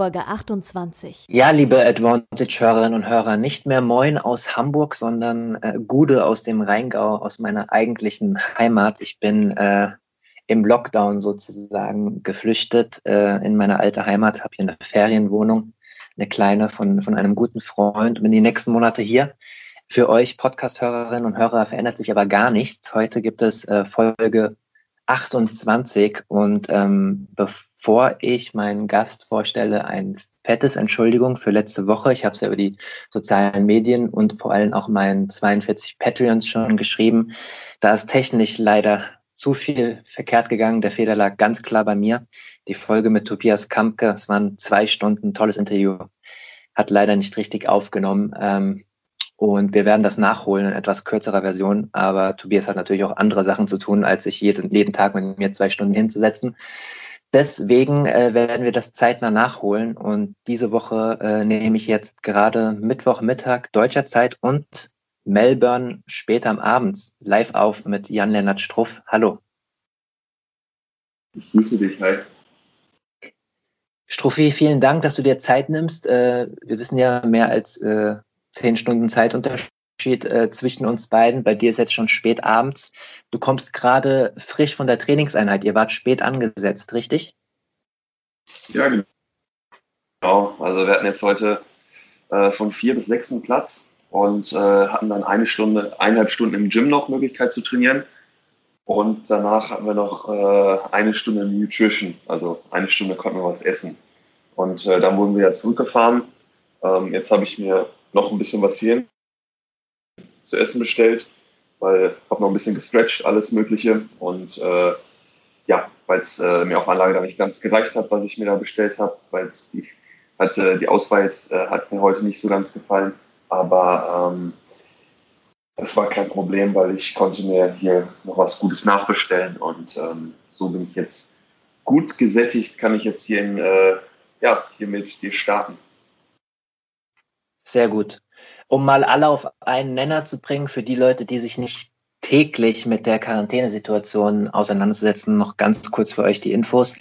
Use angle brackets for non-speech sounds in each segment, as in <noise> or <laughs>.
Folge 28. Ja, liebe Advantage-Hörerinnen und Hörer, nicht mehr Moin aus Hamburg, sondern äh, Gude aus dem Rheingau, aus meiner eigentlichen Heimat. Ich bin äh, im Lockdown sozusagen geflüchtet äh, in meine alte Heimat, habe hier eine Ferienwohnung, eine kleine von, von einem guten Freund und bin die nächsten Monate hier. Für euch Podcast-Hörerinnen und Hörer verändert sich aber gar nichts. Heute gibt es äh, Folge 28 und ähm, bevor ich meinen Gast vorstelle, ein fettes Entschuldigung für letzte Woche. Ich habe es ja über die sozialen Medien und vor allem auch meinen 42 Patreons schon geschrieben. Da ist technisch leider zu viel verkehrt gegangen. Der Fehler lag ganz klar bei mir. Die Folge mit Tobias Kampke, es waren zwei Stunden, tolles Interview, hat leider nicht richtig aufgenommen. Ähm, und wir werden das nachholen in etwas kürzerer Version. Aber Tobias hat natürlich auch andere Sachen zu tun, als sich jeden, jeden Tag mit mir zwei Stunden hinzusetzen. Deswegen äh, werden wir das zeitnah nachholen und diese Woche äh, nehme ich jetzt gerade Mittwochmittag deutscher Zeit und Melbourne später am Abend live auf mit Jan-Lennart Struff. Hallo. Ich grüße dich, hi. Struffi, vielen Dank, dass du dir Zeit nimmst. Äh, wir wissen ja mehr als äh, zehn Stunden Zeitunterschied Unterschied äh, zwischen uns beiden. Bei dir ist jetzt schon spät abends. Du kommst gerade frisch von der Trainingseinheit. Ihr wart spät angesetzt, richtig? Ja, genau. Also wir hatten jetzt heute äh, von vier bis sechs einen Platz und äh, hatten dann eine Stunde, eineinhalb Stunden im Gym noch Möglichkeit zu trainieren. Und danach hatten wir noch äh, eine Stunde Nutrition, also eine Stunde konnten wir was essen. Und äh, dann wurden wir ja zurückgefahren. Ähm, jetzt habe ich mir noch ein bisschen was hier zu essen bestellt, weil habe noch ein bisschen gestretched, alles Mögliche. Und äh, ja, weil es äh, mir auf Anlage da nicht ganz gereicht hat, was ich mir da bestellt habe, weil es die, hat, äh, die Auswahl jetzt, äh, hat mir heute nicht so ganz gefallen. Aber ähm, das war kein Problem, weil ich konnte mir hier noch was Gutes nachbestellen und ähm, so bin ich jetzt gut gesättigt, kann ich jetzt hier, in, äh, ja, hier mit dir starten. Sehr gut um mal alle auf einen Nenner zu bringen, für die Leute, die sich nicht täglich mit der Quarantänesituation auseinandersetzen, noch ganz kurz für euch die Infos.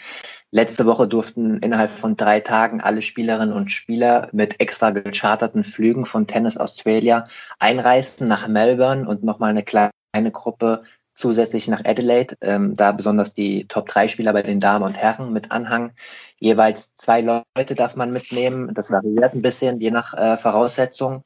Letzte Woche durften innerhalb von drei Tagen alle Spielerinnen und Spieler mit extra gecharterten Flügen von Tennis Australia einreisen nach Melbourne und nochmal eine kleine Gruppe zusätzlich nach Adelaide, ähm, da besonders die Top-3-Spieler bei den Damen und Herren mit Anhang. Jeweils zwei Leute darf man mitnehmen. Das variiert ein bisschen, je nach äh, Voraussetzung.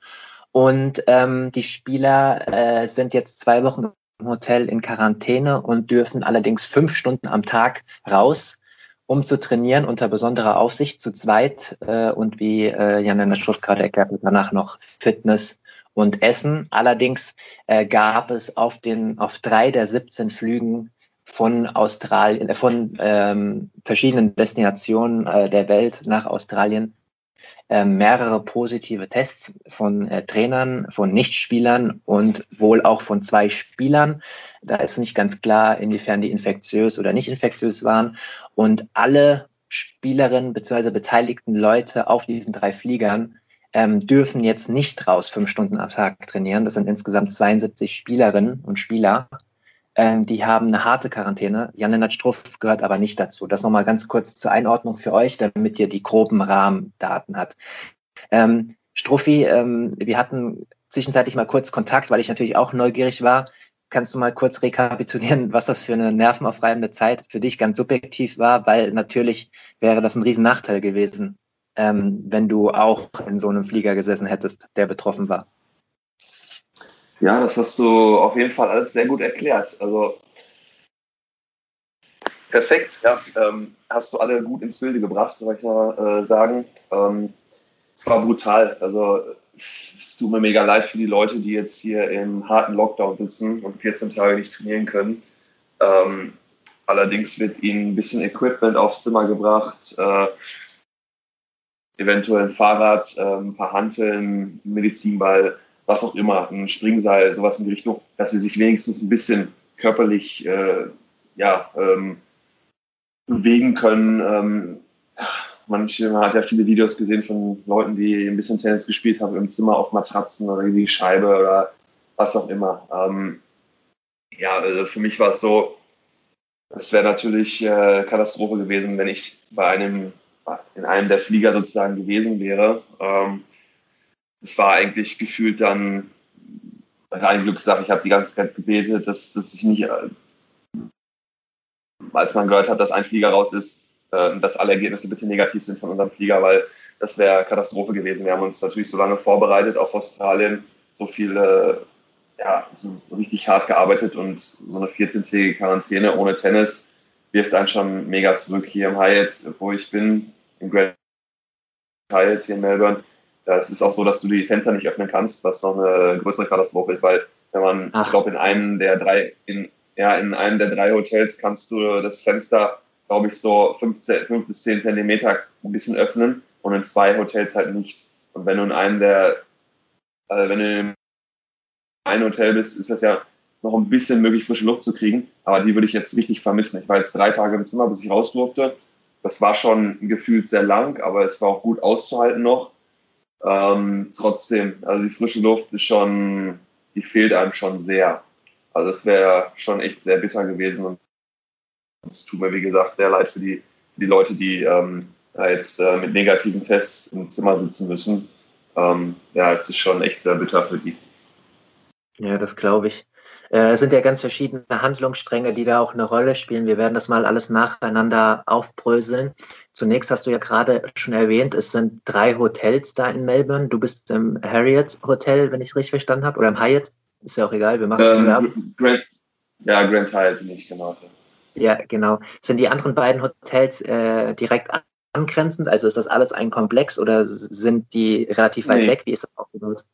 Und ähm, die Spieler äh, sind jetzt zwei Wochen im Hotel in Quarantäne und dürfen allerdings fünf Stunden am Tag raus, um zu trainieren unter besonderer Aufsicht zu zweit äh, und wie äh, Jan in der Schrift gerade erklärt danach noch Fitness und Essen. Allerdings äh, gab es auf den auf drei der 17 Flügen von Australien, äh, von ähm, verschiedenen Destinationen äh, der Welt nach Australien äh, mehrere positive Tests von äh, Trainern, von Nichtspielern und wohl auch von zwei Spielern. Da ist nicht ganz klar, inwiefern die infektiös oder nicht infektiös waren. Und alle Spielerinnen bzw. beteiligten Leute auf diesen drei Fliegern ähm, dürfen jetzt nicht raus fünf Stunden am Tag trainieren. Das sind insgesamt 72 Spielerinnen und Spieler. Ähm, die haben eine harte Quarantäne. Jan-Lennart Struff gehört aber nicht dazu. Das nochmal ganz kurz zur Einordnung für euch, damit ihr die groben Rahmendaten habt. Ähm, Struffi, ähm, wir hatten zwischenzeitlich mal kurz Kontakt, weil ich natürlich auch neugierig war. Kannst du mal kurz rekapitulieren, was das für eine nervenaufreibende Zeit für dich ganz subjektiv war? Weil natürlich wäre das ein Riesennachteil gewesen, ähm, wenn du auch in so einem Flieger gesessen hättest, der betroffen war. Ja, das hast du auf jeden Fall alles sehr gut erklärt. Also perfekt, ja. Ähm, hast du alle gut ins Bilde gebracht, soll ich mal äh, sagen. Ähm, es war brutal. Also es tut mir mega leid für die Leute, die jetzt hier im harten Lockdown sitzen und 14 Tage nicht trainieren können. Ähm, allerdings wird ihnen ein bisschen Equipment aufs Zimmer gebracht. Äh, eventuell ein Fahrrad, ähm, ein paar Hanteln, Medizinball, was auch immer, ein Springseil, sowas in die Richtung, dass sie sich wenigstens ein bisschen körperlich äh, ja, ähm, bewegen können. Ähm, manche, man hat ja viele Videos gesehen von Leuten, die ein bisschen Tennis gespielt haben im Zimmer auf Matratzen oder die Scheibe oder was auch immer. Ähm, ja, also für mich war es so, es wäre natürlich äh, Katastrophe gewesen, wenn ich bei einem in einem der Flieger sozusagen gewesen wäre. Ähm, es war eigentlich gefühlt dann rein Glückssache. Ich habe die ganze Zeit gebetet, dass, dass ich nicht, äh, als man gehört hat, dass ein Flieger raus ist, äh, dass alle Ergebnisse bitte negativ sind von unserem Flieger, weil das wäre Katastrophe gewesen. Wir haben uns natürlich so lange vorbereitet auf Australien, so viele, ja, es ist richtig hart gearbeitet und so eine 14-tägige Quarantäne ohne Tennis wirft einen schon mega zurück hier im Hyatt, wo ich bin, im Grand Hyatt hier in Melbourne. Ist es auch so, dass du die Fenster nicht öffnen kannst, was noch eine größere Katastrophe ist, weil wenn man, Ach. ich glaube, in einem der drei, in, ja, in einem der drei Hotels kannst du das Fenster glaube ich, so 15, 5 bis 10 Zentimeter ein bisschen öffnen und in zwei Hotels halt nicht. Und wenn du in einem der, also wenn du in einem Hotel bist, ist das ja noch ein bisschen möglich, frische Luft zu kriegen. Aber die würde ich jetzt richtig vermissen. Ich war jetzt drei Tage im Zimmer, bis ich raus durfte. Das war schon gefühlt sehr lang, aber es war auch gut auszuhalten noch. Ähm, trotzdem, also die frische Luft ist schon, die fehlt einem schon sehr. Also es wäre schon echt sehr bitter gewesen und es tut mir, wie gesagt, sehr leid für die, für die Leute, die ähm, jetzt äh, mit negativen Tests im Zimmer sitzen müssen. Ähm, ja, es ist schon echt sehr bitter für die. Ja, das glaube ich. Äh, es sind ja ganz verschiedene Handlungsstränge, die da auch eine Rolle spielen. Wir werden das mal alles nacheinander aufbröseln. Zunächst hast du ja gerade schon erwähnt, es sind drei Hotels da in Melbourne. Du bist im Harriet Hotel, wenn ich es richtig verstanden habe, oder im Hyatt. Ist ja auch egal, wir machen ähm, Grand, Ja, Grand Hyatt bin ich genau. Ja, genau. Sind die anderen beiden Hotels äh, direkt angrenzend? Also ist das alles ein Komplex oder sind die relativ weit nee. weg? Wie ist das aufgebaut?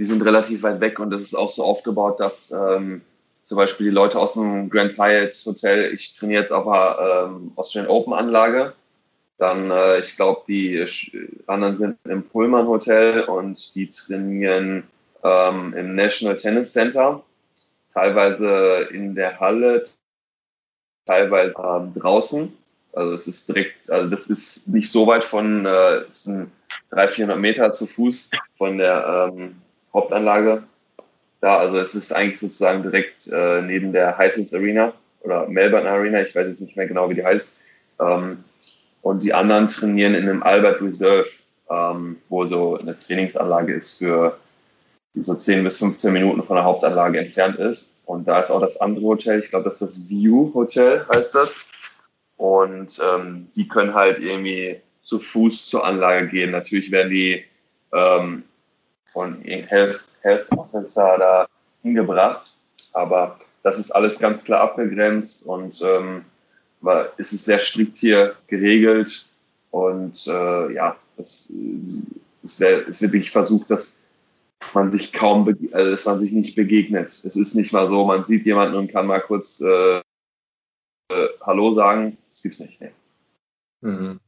Die sind relativ weit weg und das ist auch so aufgebaut, dass ähm, zum Beispiel die Leute aus dem Grand Hyatt Hotel, ich trainiere jetzt auf einer ähm, Australian Open Anlage, dann, äh, ich glaube, die anderen sind im Pullman Hotel und die trainieren ähm, im National Tennis Center, teilweise in der Halle, teilweise ähm, draußen. Also es ist direkt, also das ist nicht so weit von, äh, es sind 300, 400 Meter zu Fuß von der ähm, Hauptanlage. Da, also es ist eigentlich sozusagen direkt äh, neben der Hisense Arena oder Melbourne Arena, ich weiß jetzt nicht mehr genau, wie die heißt. Ähm, und die anderen trainieren in einem Albert Reserve, ähm, wo so eine Trainingsanlage ist für die so 10 bis 15 Minuten von der Hauptanlage entfernt ist. Und da ist auch das andere Hotel, ich glaube, das ist das View Hotel, heißt das. Und ähm, die können halt irgendwie zu Fuß zur Anlage gehen. Natürlich werden die ähm, von Health, Health Officer da hingebracht, aber das ist alles ganz klar abgegrenzt und ähm, es ist sehr strikt hier geregelt. Und äh, ja, es, es, wär, es wird wirklich versucht, das man sich kaum, also dass man sich nicht begegnet. Es ist nicht mal so, man sieht jemanden und kann mal kurz äh, äh, Hallo sagen. Das gibt's nicht. Nee. Mhm.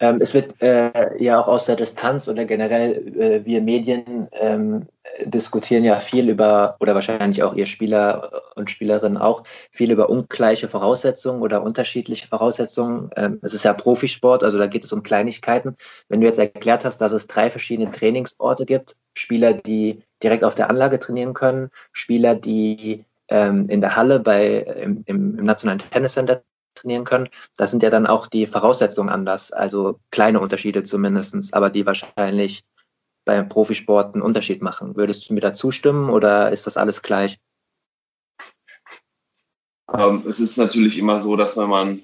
Ähm, es wird äh, ja auch aus der Distanz oder generell äh, wir Medien ähm, diskutieren ja viel über, oder wahrscheinlich auch ihr Spieler und Spielerinnen auch, viel über ungleiche Voraussetzungen oder unterschiedliche Voraussetzungen. Ähm, es ist ja Profisport, also da geht es um Kleinigkeiten. Wenn du jetzt erklärt hast, dass es drei verschiedene Trainingsorte gibt, Spieler, die direkt auf der Anlage trainieren können, Spieler, die ähm, in der Halle bei, im, im, im Nationalen Tenniscenter trainieren können. Das sind ja dann auch die Voraussetzungen anders, also kleine Unterschiede zumindest, aber die wahrscheinlich beim Profisport einen Unterschied machen. Würdest du mir da zustimmen oder ist das alles gleich? Ähm, es ist natürlich immer so, dass wenn man,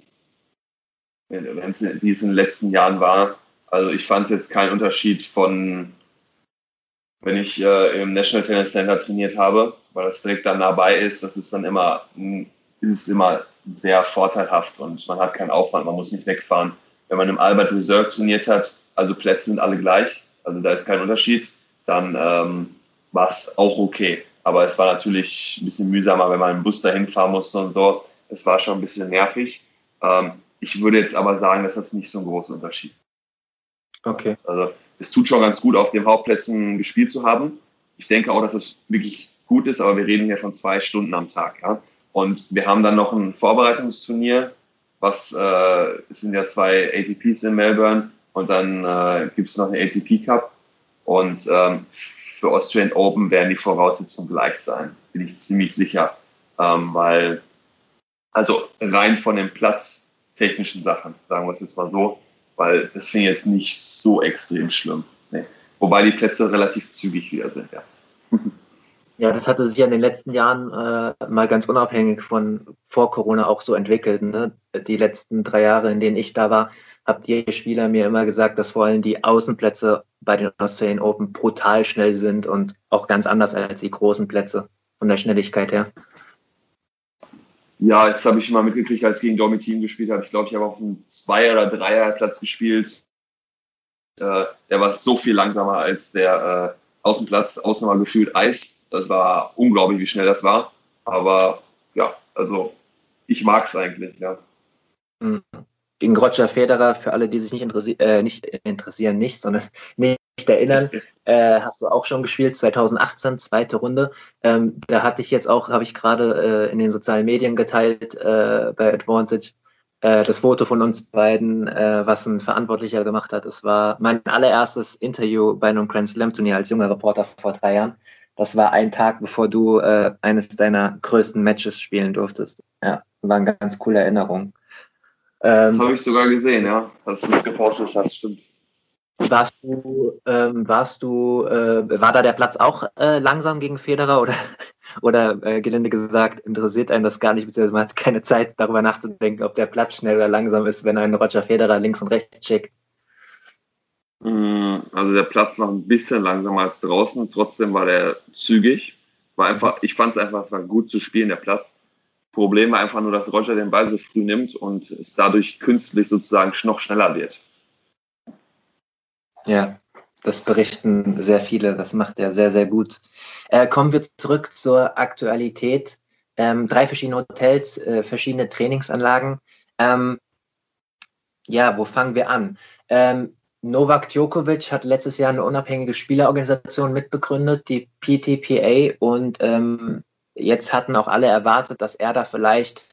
wenn es wie es in den letzten Jahren war, also ich fand jetzt keinen Unterschied von, wenn ich äh, im National Tennis Center trainiert habe, weil das direkt dann dabei ist, das ist dann immer, ist es immer sehr vorteilhaft und man hat keinen Aufwand, man muss nicht wegfahren. Wenn man im Albert Reserve trainiert hat, also Plätze sind alle gleich, also da ist kein Unterschied, dann ähm, war es auch okay. Aber es war natürlich ein bisschen mühsamer, wenn man im Bus dahin fahren musste und so. Es war schon ein bisschen nervig. Ähm, ich würde jetzt aber sagen, dass das nicht so ein großer Unterschied Okay. Also es tut schon ganz gut, auf den Hauptplätzen gespielt zu haben. Ich denke auch, dass es wirklich gut ist, aber wir reden hier von zwei Stunden am Tag. Ja? Und wir haben dann noch ein Vorbereitungsturnier, was äh, es sind ja zwei ATPs in Melbourne und dann äh, gibt es noch eine ATP Cup. Und ähm, für Austrian Open werden die Voraussetzungen gleich sein, bin ich ziemlich sicher. Ähm, weil, also rein von den platztechnischen Sachen, sagen wir es jetzt mal so, weil das finde ich jetzt nicht so extrem schlimm. Nee. Wobei die Plätze relativ zügig wieder sind, ja. <laughs> Ja, das hatte sich ja in den letzten Jahren äh, mal ganz unabhängig von vor Corona auch so entwickelt. Ne? Die letzten drei Jahre, in denen ich da war, habt ihr Spieler mir immer gesagt, dass vor allem die Außenplätze bei den Australian Open brutal schnell sind und auch ganz anders als die großen Plätze von der Schnelligkeit her. Ja, das habe ich mal mitgekriegt, als ich gegen Domi Team gespielt habe. Ich glaube, ich habe auf einem Zwei- oder Dreierplatz gespielt. Äh, der war so viel langsamer als der äh, Außenplatz, außen war gefühlt Eis. Das war unglaublich, wie schnell das war. Aber ja, also ich mag es eigentlich, ja. Mhm. Gegen Roger Federer, für alle, die sich nicht, interessi äh, nicht interessieren, nicht, sondern <laughs> nicht erinnern, <laughs> äh, hast du auch schon gespielt, 2018, zweite Runde. Ähm, da hatte ich jetzt auch, habe ich gerade äh, in den sozialen Medien geteilt äh, bei Advantage, äh, das Foto von uns beiden, äh, was ein Verantwortlicher gemacht hat. Es war mein allererstes Interview bei einem Grand Slam Turnier als junger Reporter vor drei Jahren. Das war ein Tag, bevor du äh, eines deiner größten Matches spielen durftest. Ja, war eine ganz coole Erinnerung. Ähm, das habe ich sogar gesehen, ja. Dass du es gepostet hast, stimmt. Warst du, ähm, warst du, äh, war da der Platz auch äh, langsam gegen Federer oder, <laughs> oder äh, gelinde gesagt, interessiert einen das gar nicht, beziehungsweise man hat keine Zeit darüber nachzudenken, ob der Platz schnell oder langsam ist, wenn ein Roger Federer links und rechts schickt? Mm, also der Platz war ein bisschen langsamer als draußen, trotzdem war der zügig. War einfach, ich fand es einfach, es war gut zu spielen, der Platz. Problem war einfach nur, dass Roger den Ball so früh nimmt und es dadurch künstlich sozusagen noch schneller wird. Ja, das berichten sehr viele. Das macht er sehr, sehr gut. Äh, kommen wir zurück zur Aktualität. Ähm, drei verschiedene Hotels, äh, verschiedene Trainingsanlagen. Ähm, ja, wo fangen wir an? Ähm, Novak Djokovic hat letztes Jahr eine unabhängige Spielerorganisation mitbegründet, die PTPA, und ähm, jetzt hatten auch alle erwartet, dass er da vielleicht,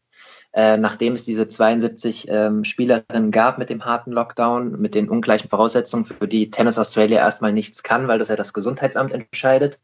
äh, nachdem es diese 72 ähm, Spielerinnen gab mit dem harten Lockdown, mit den ungleichen Voraussetzungen, für die Tennis Australia erstmal nichts kann, weil das ja das Gesundheitsamt entscheidet,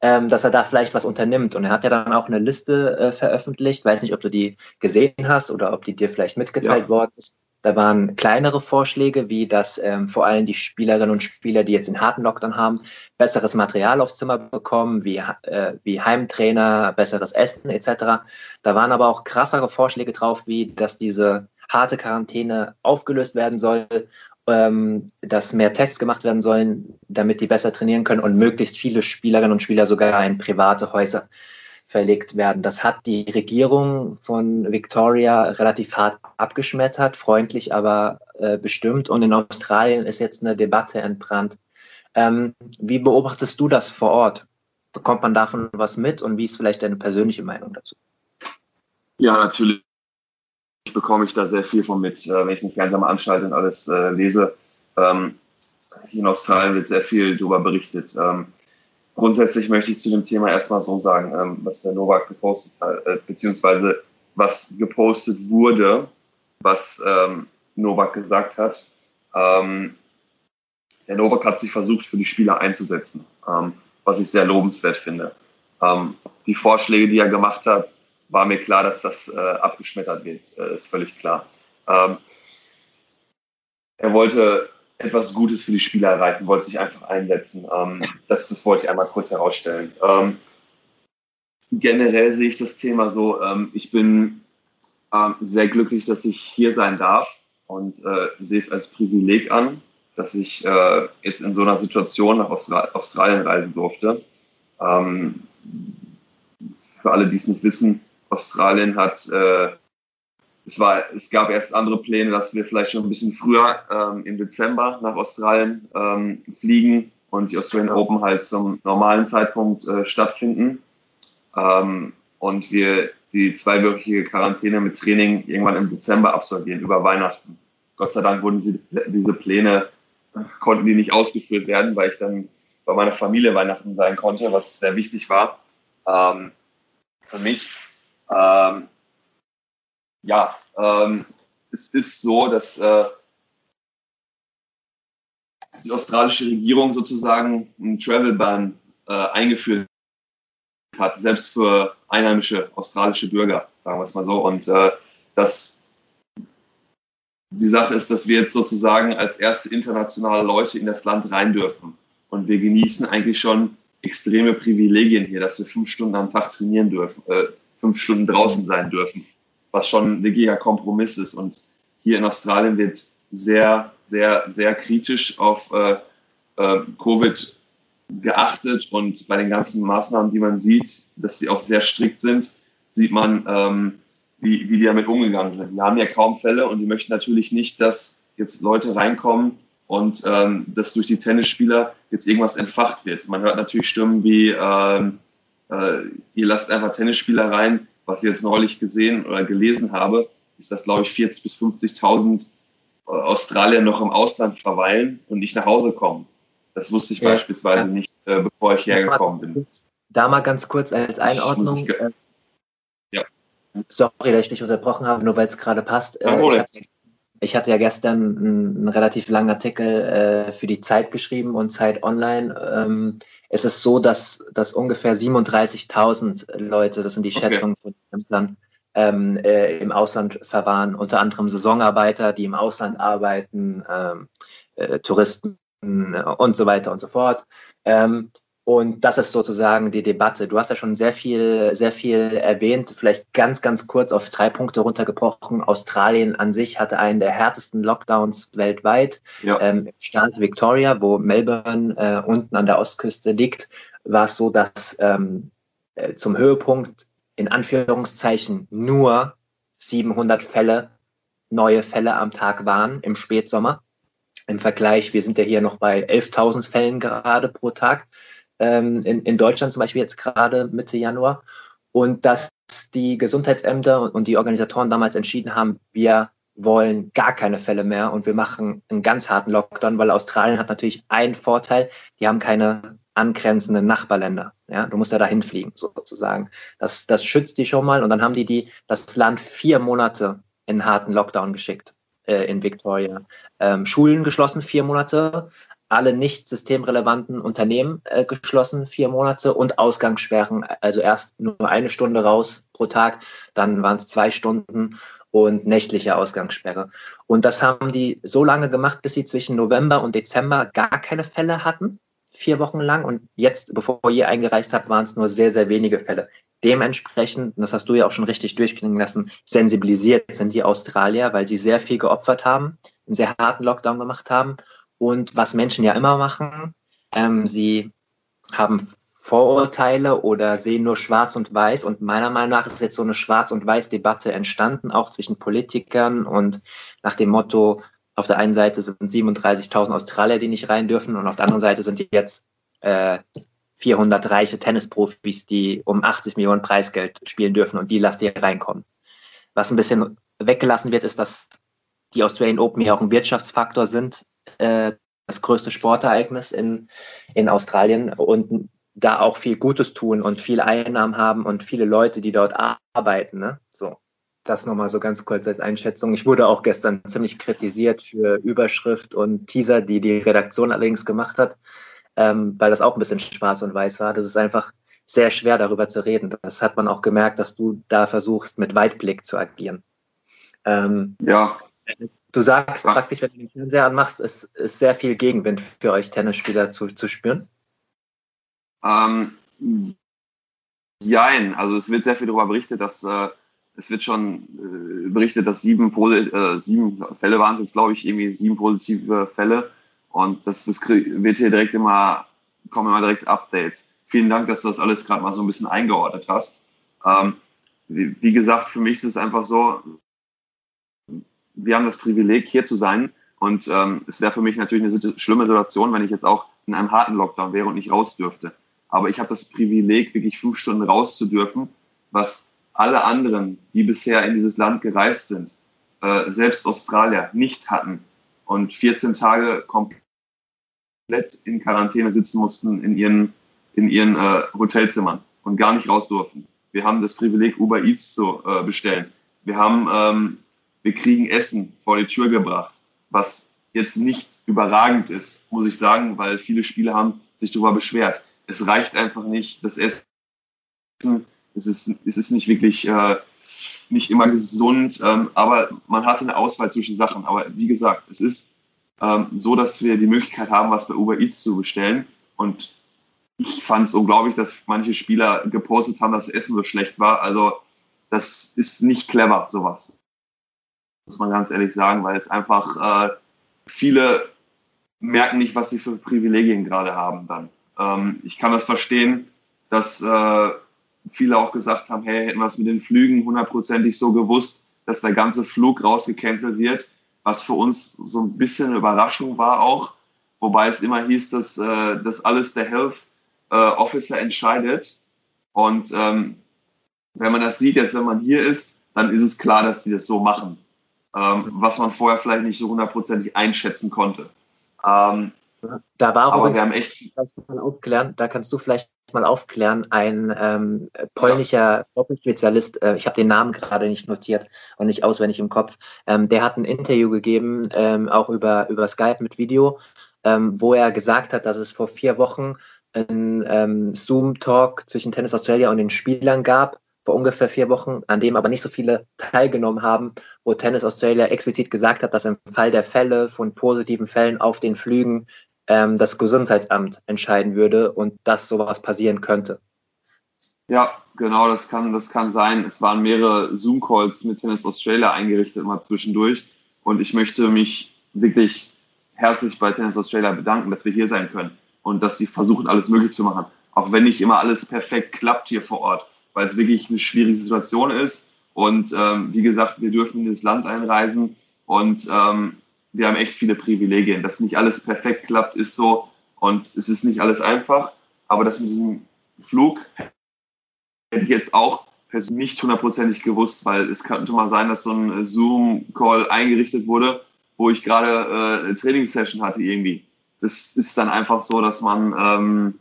ähm, dass er da vielleicht was unternimmt. Und er hat ja dann auch eine Liste äh, veröffentlicht, weiß nicht, ob du die gesehen hast oder ob die dir vielleicht mitgeteilt ja. worden ist da waren kleinere Vorschläge, wie dass ähm, vor allem die Spielerinnen und Spieler, die jetzt den harten Lockdown haben, besseres Material aufs Zimmer bekommen, wie, äh, wie Heimtrainer, besseres Essen etc. Da waren aber auch krassere Vorschläge drauf, wie dass diese harte Quarantäne aufgelöst werden soll, ähm, dass mehr Tests gemacht werden sollen, damit die besser trainieren können und möglichst viele Spielerinnen und Spieler sogar in private Häuser verlegt werden. Das hat die Regierung von Victoria relativ hart abgeschmettert, freundlich aber äh, bestimmt. Und in Australien ist jetzt eine Debatte entbrannt. Ähm, wie beobachtest du das vor Ort? Bekommt man davon was mit und wie ist vielleicht deine persönliche Meinung dazu? Ja, natürlich bekomme ich da sehr viel von mit, äh, wenn ich den Fernseher anschalte und alles äh, lese. Ähm, in Australien wird sehr viel darüber berichtet. Ähm, grundsätzlich möchte ich zu dem Thema erstmal so sagen, ähm, was der Novak gepostet hat, äh, beziehungsweise was gepostet wurde, was ähm, Novak gesagt hat. Ähm, der Novak hat sich versucht, für die Spieler einzusetzen, ähm, was ich sehr lobenswert finde. Ähm, die Vorschläge, die er gemacht hat, war mir klar, dass das äh, abgeschmettert wird, äh, ist völlig klar. Ähm, er wollte etwas Gutes für die Spieler erreichen, wollte sich einfach einsetzen. Ähm, das, das wollte ich einmal kurz herausstellen. Ähm, generell sehe ich das Thema so, ähm, ich bin ähm, sehr glücklich, dass ich hier sein darf und äh, sehe es als Privileg an, dass ich äh, jetzt in so einer Situation nach Austra Australien reisen durfte. Ähm, für alle, die es nicht wissen, Australien hat äh, es, war, es gab erst andere Pläne, dass wir vielleicht schon ein bisschen früher ähm, im Dezember nach Australien ähm, fliegen und die Australian Open halt zum normalen Zeitpunkt äh, stattfinden. Ähm, und wir die zweiwöchige Quarantäne mit Training irgendwann im Dezember absolvieren, über Weihnachten. Gott sei Dank wurden sie, diese Pläne konnten die nicht ausgeführt werden, weil ich dann bei meiner Familie Weihnachten sein konnte, was sehr wichtig war ähm, für mich. Ähm, ja, ähm, es ist so, dass äh, die australische Regierung sozusagen einen Travel Ban äh, eingeführt hat, selbst für einheimische australische Bürger, sagen wir es mal so. Und äh, das die Sache ist, dass wir jetzt sozusagen als erste internationale Leute in das Land rein dürfen. Und wir genießen eigentlich schon extreme Privilegien hier, dass wir fünf Stunden am Tag trainieren dürfen, äh, fünf Stunden draußen sein dürfen, was schon ein wirklicher Kompromiss ist. Und hier in Australien wird sehr, sehr, sehr kritisch auf äh, äh, Covid geachtet und bei den ganzen Maßnahmen, die man sieht, dass sie auch sehr strikt sind, sieht man, ähm, wie, wie die damit umgegangen sind. Die haben ja kaum Fälle und die möchten natürlich nicht, dass jetzt Leute reinkommen und ähm, dass durch die Tennisspieler jetzt irgendwas entfacht wird. Man hört natürlich Stimmen wie, ähm, äh, ihr lasst einfach Tennisspieler rein. Was ich jetzt neulich gesehen oder gelesen habe, ist, dass, glaube ich, 40.000 bis 50.000 äh, Australier noch im Ausland verweilen und nicht nach Hause kommen. Das wusste ich ja. beispielsweise ja. nicht, äh, bevor ich hergekommen bin. Da mal ganz kurz als Einordnung. Ich, Sorry, dass ich dich unterbrochen habe, nur weil es gerade passt. Äh, ich, hatte, ich, hatte, ja gestern einen, einen relativ langen Artikel äh, für die Zeit geschrieben und Zeit Online. Ähm, es ist so, dass, dass ungefähr 37.000 Leute, das sind die okay. Schätzungen von Ämtern, ähm, äh, im Ausland verwahren, unter anderem Saisonarbeiter, die im Ausland arbeiten, ähm, äh, Touristen äh, und so weiter und so fort. Ähm, und das ist sozusagen die Debatte. Du hast ja schon sehr viel, sehr viel erwähnt. Vielleicht ganz, ganz kurz auf drei Punkte runtergebrochen. Australien an sich hatte einen der härtesten Lockdowns weltweit. Ja. Ähm, Im Staat Victoria, wo Melbourne äh, unten an der Ostküste liegt, war es so, dass ähm, äh, zum Höhepunkt in Anführungszeichen nur 700 Fälle, neue Fälle am Tag waren im Spätsommer. Im Vergleich, wir sind ja hier noch bei 11.000 Fällen gerade pro Tag ähm, in, in Deutschland zum Beispiel jetzt gerade Mitte Januar. Und dass die Gesundheitsämter und die Organisatoren damals entschieden haben, wir wollen gar keine Fälle mehr und wir machen einen ganz harten Lockdown, weil Australien hat natürlich einen Vorteil, die haben keine angrenzenden Nachbarländer. Ja, du musst ja dahin fliegen, sozusagen. Das, das schützt die schon mal und dann haben die, die das Land vier Monate in harten Lockdown geschickt äh, in Victoria. Ähm, Schulen geschlossen, vier Monate, alle nicht systemrelevanten Unternehmen äh, geschlossen, vier Monate und Ausgangssperren, also erst nur eine Stunde raus pro Tag, dann waren es zwei Stunden und nächtliche Ausgangssperre. Und das haben die so lange gemacht, bis sie zwischen November und Dezember gar keine Fälle hatten, vier Wochen lang. Und jetzt, bevor ihr eingereist habt, waren es nur sehr, sehr wenige Fälle. Dementsprechend, das hast du ja auch schon richtig durchklingen lassen, sensibilisiert sind die Australier, weil sie sehr viel geopfert haben, einen sehr harten Lockdown gemacht haben und was Menschen ja immer machen, ähm, sie haben Vorurteile oder sehen nur schwarz und weiß. Und meiner Meinung nach ist jetzt so eine schwarz- und weiß-Debatte entstanden, auch zwischen Politikern und nach dem Motto, auf der einen Seite sind 37.000 Australier, die nicht rein dürfen und auf der anderen Seite sind jetzt äh, 400 reiche Tennisprofis, die um 80 Millionen Preisgeld spielen dürfen und die lasst ihr reinkommen. Was ein bisschen weggelassen wird, ist, dass die Australian Open ja auch ein Wirtschaftsfaktor sind äh, das größte Sportereignis in, in Australien und da auch viel Gutes tun und viele Einnahmen haben und viele Leute, die dort arbeiten. Ne? So, das nochmal so ganz kurz als Einschätzung. Ich wurde auch gestern ziemlich kritisiert für Überschrift und Teaser, die die Redaktion allerdings gemacht hat, ähm, weil das auch ein bisschen schwarz und weiß war. Das ist einfach sehr schwer darüber zu reden. Das hat man auch gemerkt, dass du da versuchst, mit Weitblick zu agieren. Ähm, ja. Du sagst ja. praktisch, wenn du den Fernseher anmachst, es ist sehr viel Gegenwind für euch Tennisspieler zu, zu spüren? Ähm, jein, also es wird sehr viel darüber berichtet, dass äh, es wird schon äh, berichtet, dass sieben, äh, sieben Fälle waren es jetzt, glaube ich, irgendwie sieben positive Fälle. Und das, das wird hier direkt immer, kommen immer direkt Updates. Vielen Dank, dass du das alles gerade mal so ein bisschen eingeordnet hast. Ähm, wie, wie, gesagt, für mich ist es einfach so, wir haben das Privileg, hier zu sein. Und ähm, es wäre für mich natürlich eine schlimme Situation, wenn ich jetzt auch in einem harten Lockdown wäre und nicht raus dürfte. Aber ich habe das Privileg, wirklich fünf Stunden raus zu dürfen, was alle anderen, die bisher in dieses Land gereist sind, äh, selbst Australier, nicht hatten. Und 14 Tage komplett in Quarantäne sitzen mussten in ihren, in ihren äh, Hotelzimmern und gar nicht raus durften. Wir haben das Privileg, Uber Eats zu äh, bestellen. Wir haben, ähm, wir kriegen Essen vor die Tür gebracht, was jetzt nicht überragend ist, muss ich sagen, weil viele Spieler haben sich darüber beschwert. Es reicht einfach nicht, das Essen, es ist, es ist nicht wirklich, äh, nicht immer gesund, ähm, aber man hatte eine Auswahl zwischen Sachen. Aber wie gesagt, es ist ähm, so, dass wir die Möglichkeit haben, was bei Uber Eats zu bestellen. Und ich fand es unglaublich, dass manche Spieler gepostet haben, dass das Essen so schlecht war. Also das ist nicht clever, sowas. Muss man ganz ehrlich sagen, weil es einfach äh, viele merken nicht, was sie für Privilegien gerade haben dann. Ähm, ich kann das verstehen, dass äh, viele auch gesagt haben, hey, hätten wir es mit den Flügen hundertprozentig so gewusst, dass der ganze Flug rausgecancelt wird, was für uns so ein bisschen eine Überraschung war auch, wobei es immer hieß, dass äh, das alles der Health äh, Officer entscheidet. Und ähm, wenn man das sieht, jetzt wenn man hier ist, dann ist es klar, dass sie das so machen, ähm, was man vorher vielleicht nicht so hundertprozentig einschätzen konnte. Ähm, da war auch aber wir haben echt mal aufklären, da kannst du vielleicht mal aufklären, ein ähm, polnischer Doppelspezialist, äh, ich habe den Namen gerade nicht notiert und nicht auswendig im Kopf, ähm, der hat ein Interview gegeben, ähm, auch über, über Skype mit Video, ähm, wo er gesagt hat, dass es vor vier Wochen einen ähm, Zoom-Talk zwischen Tennis Australia und den Spielern gab, vor ungefähr vier Wochen, an dem aber nicht so viele teilgenommen haben, wo Tennis Australia explizit gesagt hat, dass im Fall der Fälle von positiven Fällen auf den Flügen ähm, das Gesundheitsamt entscheiden würde und dass sowas passieren könnte. Ja, genau, das kann, das kann sein. Es waren mehrere Zoom-Calls mit Tennis Australia eingerichtet, immer zwischendurch. Und ich möchte mich wirklich herzlich bei Tennis Australia bedanken, dass wir hier sein können und dass sie versuchen, alles möglich zu machen. Auch wenn nicht immer alles perfekt klappt hier vor Ort, weil es wirklich eine schwierige Situation ist. Und ähm, wie gesagt, wir dürfen in das Land einreisen und ähm, wir haben echt viele Privilegien. Dass nicht alles perfekt klappt, ist so. Und es ist nicht alles einfach. Aber das mit diesem Flug hätte ich jetzt auch nicht hundertprozentig gewusst, weil es könnte mal sein, dass so ein Zoom-Call eingerichtet wurde, wo ich gerade äh, eine Trainingssession hatte irgendwie. Das ist dann einfach so, dass man ähm,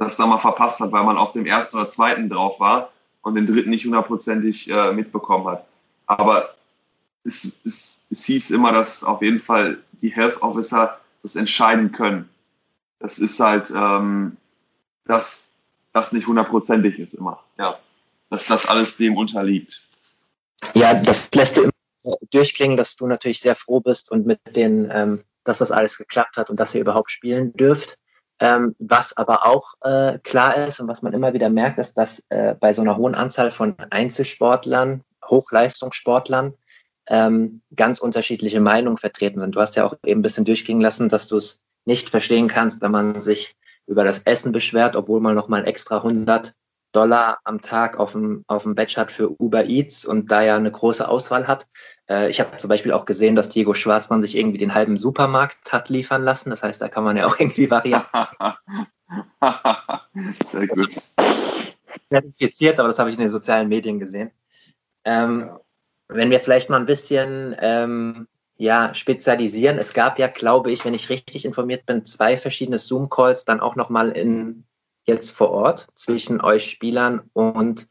das da mal verpasst hat, weil man auf dem ersten oder zweiten drauf war und den dritten nicht hundertprozentig äh, mitbekommen hat. Aber es, es, es hieß immer, dass auf jeden Fall die Health Officer das entscheiden können. Das ist halt, ähm, dass das nicht hundertprozentig ist immer. Ja, dass das alles dem unterliegt. Ja, das lässt du immer durchklingen, dass du natürlich sehr froh bist und mit den, ähm, dass das alles geklappt hat und dass ihr überhaupt spielen dürft. Ähm, was aber auch äh, klar ist und was man immer wieder merkt, ist, dass äh, bei so einer hohen Anzahl von Einzelsportlern, Hochleistungssportlern, ähm, ganz unterschiedliche Meinungen vertreten sind. Du hast ja auch eben ein bisschen durchgehen lassen, dass du es nicht verstehen kannst, wenn man sich über das Essen beschwert, obwohl man nochmal extra 100 Dollar am Tag auf dem, auf dem Batch hat für Uber Eats und da ja eine große Auswahl hat. Äh, ich habe zum Beispiel auch gesehen, dass Diego Schwarzmann sich irgendwie den halben Supermarkt hat liefern lassen. Das heißt, da kann man ja auch <laughs> irgendwie variieren. <laughs> Sehr gut. Verifiziert, aber das habe ich in den sozialen Medien gesehen. Ähm, ja. Wenn wir vielleicht mal ein bisschen ähm, ja, spezialisieren. Es gab ja, glaube ich, wenn ich richtig informiert bin, zwei verschiedene Zoom-Calls, dann auch nochmal in jetzt vor Ort zwischen euch Spielern und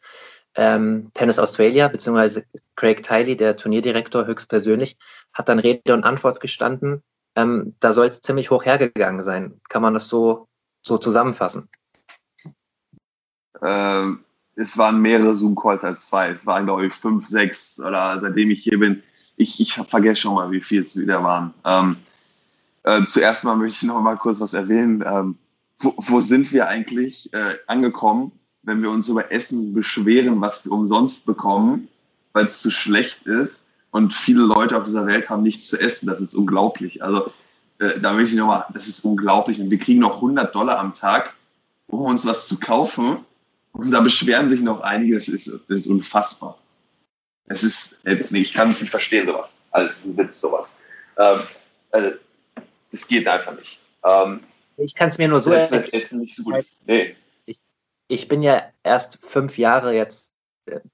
ähm, Tennis Australia, beziehungsweise Craig Tiley, der Turnierdirektor höchstpersönlich, hat dann Rede und Antwort gestanden. Ähm, da soll es ziemlich hoch hergegangen sein. Kann man das so, so zusammenfassen? Ähm, es waren mehrere Zoom-Calls als zwei. Es waren, glaube ich, fünf, sechs oder seitdem ich hier bin. Ich, ich vergesse schon mal, wie viel es wieder waren. Ähm, äh, zuerst mal möchte ich noch mal kurz was erwähnen. Ähm, wo, wo, sind wir eigentlich äh, angekommen, wenn wir uns über Essen beschweren, was wir umsonst bekommen, weil es zu schlecht ist und viele Leute auf dieser Welt haben nichts zu essen. Das ist unglaublich. Also äh, da möchte ich nochmal, das ist unglaublich. Und wir kriegen noch 100 Dollar am Tag, um uns was zu kaufen und da beschweren sich noch einige, es ist, das ist unfassbar. Es ist, ich kann es nicht verstehen, sowas. Alles ein Witz, sowas. Ähm, also, es geht einfach nicht. Ähm, ich kann es mir nur so erklären. Nicht so gut. Nee. Ich, ich bin ja erst fünf Jahre jetzt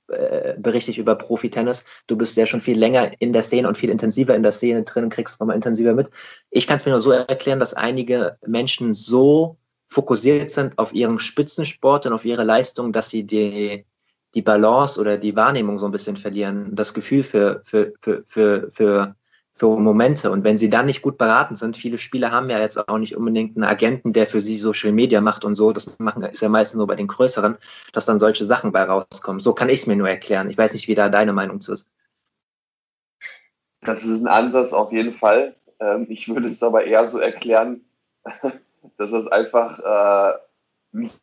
äh, berichte ich über Profi-Tennis. Du bist ja schon viel länger in der Szene und viel intensiver in der Szene drin und kriegst nochmal intensiver mit. Ich kann es mir nur so erklären, dass einige Menschen so fokussiert sind auf ihren Spitzensport und auf ihre Leistung, dass sie die, die Balance oder die Wahrnehmung so ein bisschen verlieren, das Gefühl für, für, für, für, für so Momente. Und wenn sie dann nicht gut beraten sind, viele Spieler haben ja jetzt auch nicht unbedingt einen Agenten, der für sie Social Media macht und so. Das machen ist ja meistens nur bei den größeren, dass dann solche Sachen bei rauskommen. So kann ich es mir nur erklären. Ich weiß nicht, wie da deine Meinung zu ist. Das ist ein Ansatz auf jeden Fall. Ähm, ich würde es aber eher so erklären, <laughs> dass es einfach äh, nicht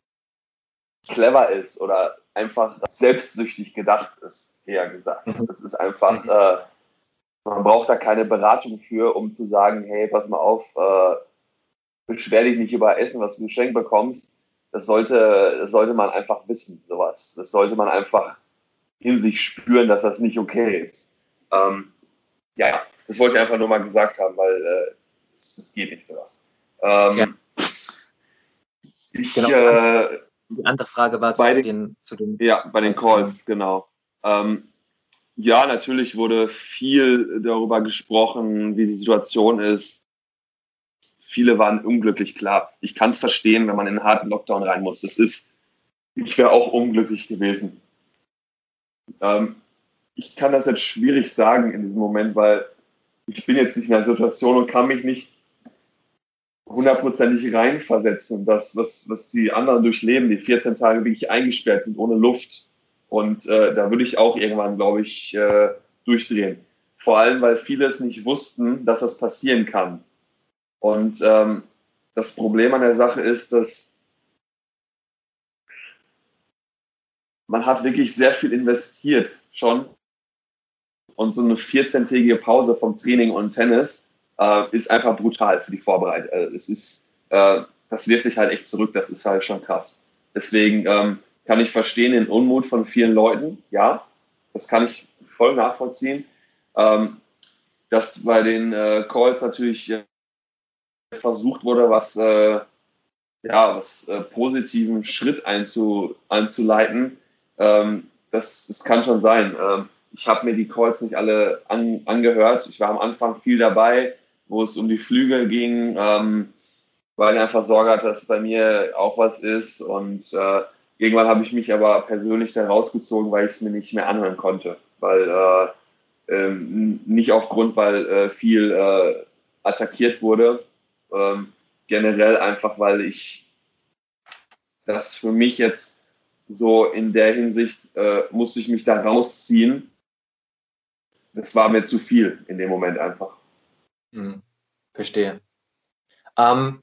clever ist oder einfach selbstsüchtig gedacht ist, eher gesagt. Mhm. Das ist einfach, mhm. äh, man braucht da keine Beratung für, um zu sagen, hey, pass mal auf, äh, beschwer dich nicht über Essen, was du geschenkt bekommst. Das sollte, das sollte man einfach wissen, sowas. Das sollte man einfach in sich spüren, dass das nicht okay ist. Ähm, ja, das wollte ich einfach nur mal gesagt haben, weil äh, es, geht nicht sowas. Ähm, ja. Ich, genau. äh, die andere Frage war zu den, zu den Ja, bei den Calls, genau. Ähm, ja, natürlich wurde viel darüber gesprochen, wie die Situation ist. Viele waren unglücklich, klar. Ich kann es verstehen, wenn man in einen harten Lockdown rein muss. Das ist, ich wäre auch unglücklich gewesen. Ähm, ich kann das jetzt schwierig sagen in diesem Moment, weil ich bin jetzt nicht in der Situation und kann mich nicht hundertprozentig reinversetzen, das, was, was die anderen durchleben, die 14 Tage wirklich eingesperrt sind, ohne Luft. Und äh, da würde ich auch irgendwann, glaube ich, äh, durchdrehen. Vor allem, weil viele es nicht wussten, dass das passieren kann. Und ähm, das Problem an der Sache ist, dass man hat wirklich sehr viel investiert schon. Und so eine 14-tägige Pause vom Training und Tennis äh, ist einfach brutal für die Vorbereitung. Also es ist, äh, das wirft sich halt echt zurück, das ist halt schon krass. Deswegen ähm, kann ich verstehen den Unmut von vielen Leuten, ja, das kann ich voll nachvollziehen. Ähm, dass bei den äh, Calls natürlich äh, versucht wurde, was, äh, ja, was äh, positiven Schritt einzu, einzuleiten, ähm, das, das kann schon sein. Ähm, ich habe mir die Calls nicht alle an, angehört. Ich war am Anfang viel dabei wo es um die Flügel ging, ähm, weil einfach Sorge hatte, dass bei mir auch was ist. Und äh, irgendwann habe ich mich aber persönlich dann rausgezogen, weil ich es mir nicht mehr anhören konnte. Weil äh, ähm, nicht aufgrund, weil äh, viel äh, attackiert wurde, ähm, generell einfach, weil ich das für mich jetzt so in der Hinsicht äh, musste ich mich da rausziehen. Das war mir zu viel in dem Moment einfach. Hm, verstehe. Ähm,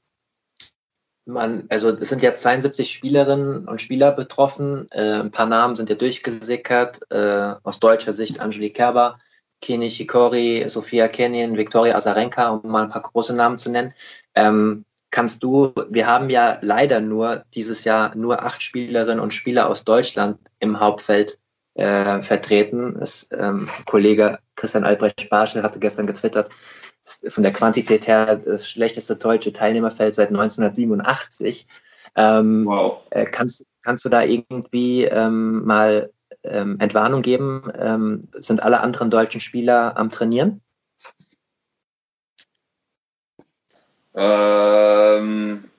man, also es sind ja 72 Spielerinnen und Spieler betroffen. Äh, ein paar Namen sind ja durchgesickert. Äh, aus deutscher Sicht Angelique Kerber, Kini Shikori, Sophia Kenin, Viktoria Azarenka, um mal ein paar große Namen zu nennen. Ähm, kannst du, wir haben ja leider nur dieses Jahr nur acht Spielerinnen und Spieler aus Deutschland im Hauptfeld äh, vertreten. Das, ähm, Kollege Christian Albrecht Barschel hatte gestern getwittert, von der Quantität her das schlechteste deutsche Teilnehmerfeld seit 1987. Ähm, wow. Äh, kannst, kannst du da irgendwie ähm, mal ähm, Entwarnung geben? Ähm, sind alle anderen deutschen Spieler am Trainieren? Ähm,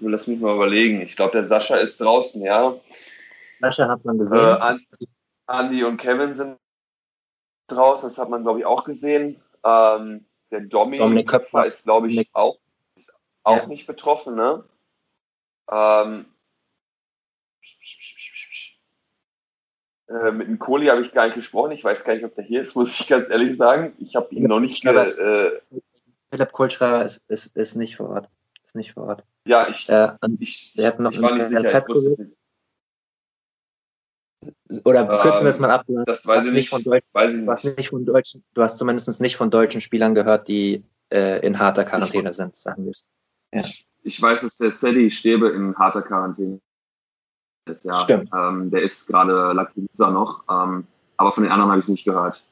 lass mich mal überlegen. Ich glaube, der Sascha ist draußen, ja. Sascha hat man gesehen. Äh, Andi und Kevin sind draußen, das hat man, glaube ich, auch gesehen. Ähm, der Domi Dominik Köpfer ist, glaube ich, auch, ist auch ja. nicht betroffen. Ne? Ähm, äh, mit dem Kohli habe ich gar nicht gesprochen. Ich weiß gar nicht, ob der hier ist, <laughs> muss ich ganz ehrlich sagen. Ich habe ihn noch nicht. Äh, Philipp Kohlschreiber ist, ist, ist nicht vor Ort. Ist nicht vor Ort. Ja, ich, äh, ich, ich war nicht sicher. Ich wusste nicht. Oder kürzen wir es mal ab. Das weiß ich nicht. Von Deutsch, weiß ich nicht. Du hast nicht von deutschen, du hast zumindest nicht von deutschen Spielern gehört, die äh, in harter Quarantäne ich, sind, sagen wir es. Ja. Ich, ich, weiß, dass der Sadie Stäbe in harter Quarantäne ist. Ja. Stimmt. Ähm, der ist gerade Lucky Loser noch, ähm, aber von den anderen habe ich es nicht gehört.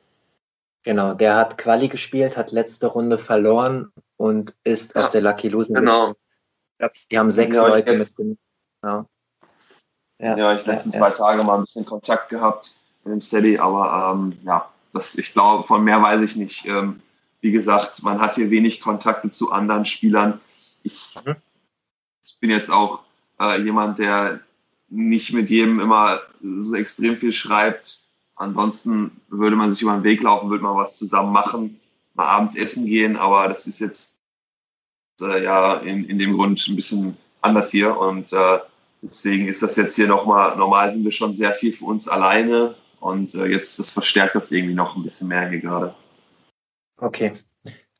Genau, der hat Quali gespielt, hat letzte Runde verloren und ist auf der Lucky Loser. Genau. Die haben sechs ja, Leute mitgenommen. Genau. Ja, ja ich letzten ja, zwei Tage mal ein bisschen Kontakt gehabt mit dem Steady, aber ähm, ja, das, ich glaube, von mehr weiß ich nicht. Ähm, wie gesagt, man hat hier wenig Kontakte zu anderen Spielern. Ich, mhm. ich bin jetzt auch äh, jemand, der nicht mit jedem immer so extrem viel schreibt. Ansonsten würde man sich über den Weg laufen, würde man was zusammen machen, mal abends essen gehen, aber das ist jetzt äh, ja in, in dem Grund ein bisschen anders hier und äh, deswegen ist das jetzt hier nochmal, normal sind wir schon sehr viel für uns alleine und äh, jetzt das verstärkt das irgendwie noch ein bisschen mehr hier gerade. Okay.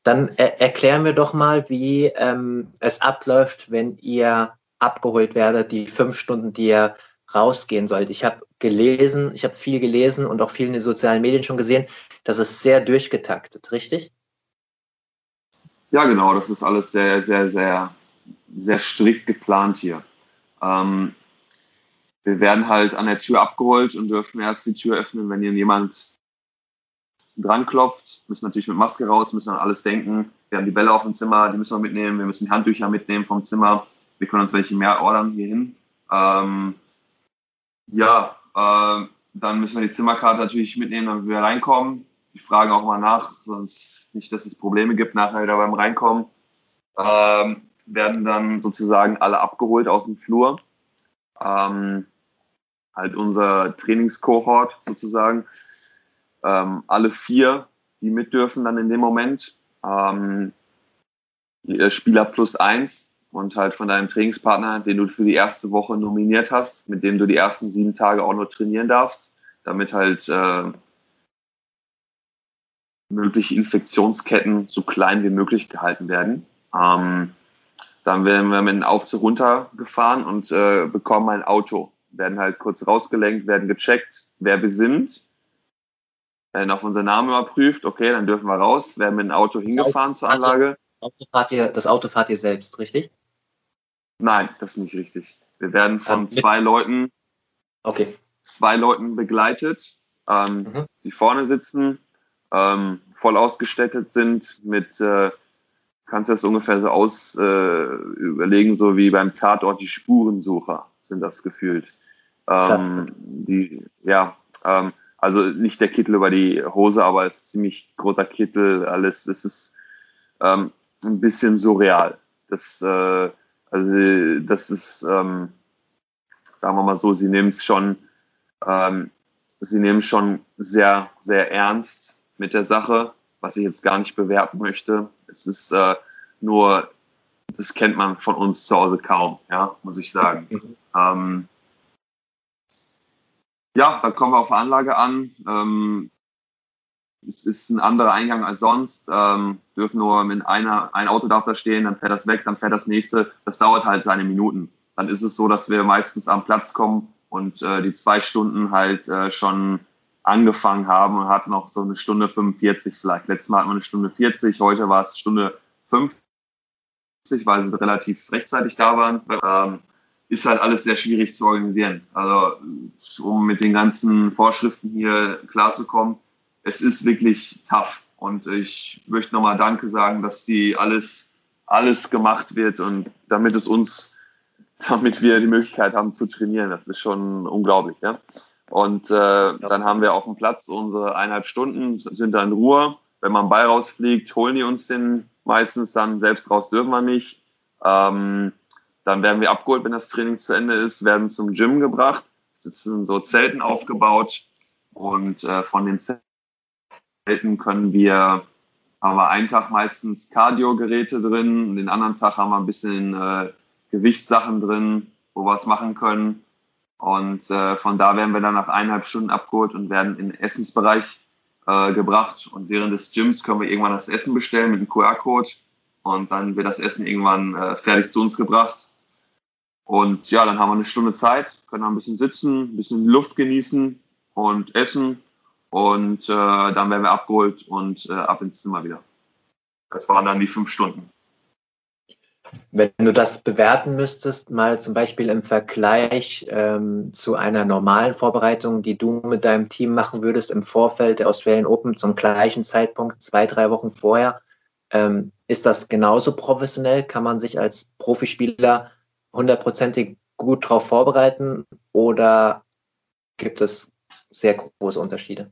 Dann er erklären wir doch mal, wie ähm, es abläuft, wenn ihr abgeholt werdet, die fünf Stunden, die ihr rausgehen sollt. Ich habe gelesen, ich habe viel gelesen und auch viel in den sozialen Medien schon gesehen, das ist sehr durchgetaktet, richtig? Ja, genau, das ist alles sehr, sehr, sehr, sehr strikt geplant hier. Ähm, wir werden halt an der Tür abgeholt und dürfen erst die Tür öffnen, wenn hier jemand dran klopft. Müssen natürlich mit Maske raus, müssen an alles denken. Wir haben die Bälle auf dem Zimmer, die müssen wir mitnehmen. Wir müssen Handtücher mitnehmen vom Zimmer. Wir können uns welche mehr ordern hierhin. Ähm, ja, äh, dann müssen wir die Zimmerkarte natürlich mitnehmen, damit wir reinkommen. Die fragen auch mal nach, sonst nicht, dass es Probleme gibt nachher wieder beim Reinkommen. Ähm, werden dann sozusagen alle abgeholt aus dem Flur. Ähm, halt unser Trainingskohort sozusagen. Ähm, alle vier, die mit dürfen dann in dem Moment. Ähm, Spieler plus eins und halt von deinem Trainingspartner, den du für die erste Woche nominiert hast, mit dem du die ersten sieben Tage auch nur trainieren darfst, damit halt äh, mögliche Infektionsketten so klein wie möglich gehalten werden. Ähm, dann werden wir mit einem Aufzug runtergefahren und äh, bekommen ein Auto. Werden halt kurz rausgelenkt, werden gecheckt, wer wir sind, werden auf unseren Namen überprüft, okay, dann dürfen wir raus, werden mit dem Auto hingefahren Auto, zur Anlage. Auto fahrt ihr, das Auto fahrt ihr selbst, richtig? Nein, das ist nicht richtig. Wir werden von ähm, zwei Leuten, okay. zwei Leuten begleitet, ähm, mhm. die vorne sitzen, ähm, voll ausgestattet sind mit, äh, kannst du das ungefähr so aus äh, überlegen, so wie beim Tatort die Spurensucher sind das gefühlt. Ähm, die, ja, ähm, also nicht der Kittel über die Hose, aber es ist ziemlich großer Kittel, alles, es ist ähm, ein bisschen surreal. Das äh, also das ist, ähm, sagen wir mal so, sie nehmen es schon, ähm, sie nehmen schon sehr, sehr ernst mit der Sache, was ich jetzt gar nicht bewerten möchte. Es ist äh, nur, das kennt man von uns zu Hause kaum, ja, muss ich sagen. Mhm. ähm, ja, dann kommen wir auf Anlage an. Ähm, es ist ein anderer Eingang als sonst. Ähm, dürfen nur mit einer, ein Auto darf da stehen, dann fährt das weg, dann fährt das nächste. Das dauert halt seine Minuten. Dann ist es so, dass wir meistens am Platz kommen und äh, die zwei Stunden halt äh, schon angefangen haben und hatten noch so eine Stunde 45 vielleicht. Letztes Mal hatten wir eine Stunde 40, heute war es Stunde 50, weil sie relativ rechtzeitig da waren. Ähm, ist halt alles sehr schwierig zu organisieren. Also um mit den ganzen Vorschriften hier klarzukommen, es ist wirklich tough. Und ich möchte nochmal Danke sagen, dass die alles, alles gemacht wird und damit es uns, <laughs> damit wir die Möglichkeit haben zu trainieren. Das ist schon unglaublich. Ja? Und äh, dann haben wir auf dem Platz unsere eineinhalb Stunden, sind da in Ruhe. Wenn man Ball rausfliegt, holen die uns den meistens dann. Selbst raus dürfen wir nicht. Ähm, dann werden wir abgeholt, wenn das Training zu Ende ist, werden zum Gym gebracht. Es sind so Zelten aufgebaut und äh, von den Zelten können wir, haben wir einen Tag meistens Cardio-Geräte drin, den anderen Tag haben wir ein bisschen äh, Gewichtssachen drin, wo wir es machen können. Und äh, von da werden wir dann nach eineinhalb Stunden abgeholt und werden in den Essensbereich äh, gebracht. Und während des Gyms können wir irgendwann das Essen bestellen mit dem QR-Code. Und dann wird das Essen irgendwann äh, fertig zu uns gebracht. Und ja, dann haben wir eine Stunde Zeit, können ein bisschen sitzen, ein bisschen Luft genießen und essen. Und äh, dann werden wir abgeholt und äh, ab ins Zimmer wieder. Das waren dann die fünf Stunden. Wenn du das bewerten müsstest, mal zum Beispiel im Vergleich ähm, zu einer normalen Vorbereitung, die du mit deinem Team machen würdest im Vorfeld der Australian Open zum gleichen Zeitpunkt, zwei, drei Wochen vorher, ähm, ist das genauso professionell? Kann man sich als Profispieler hundertprozentig gut darauf vorbereiten oder gibt es sehr große Unterschiede?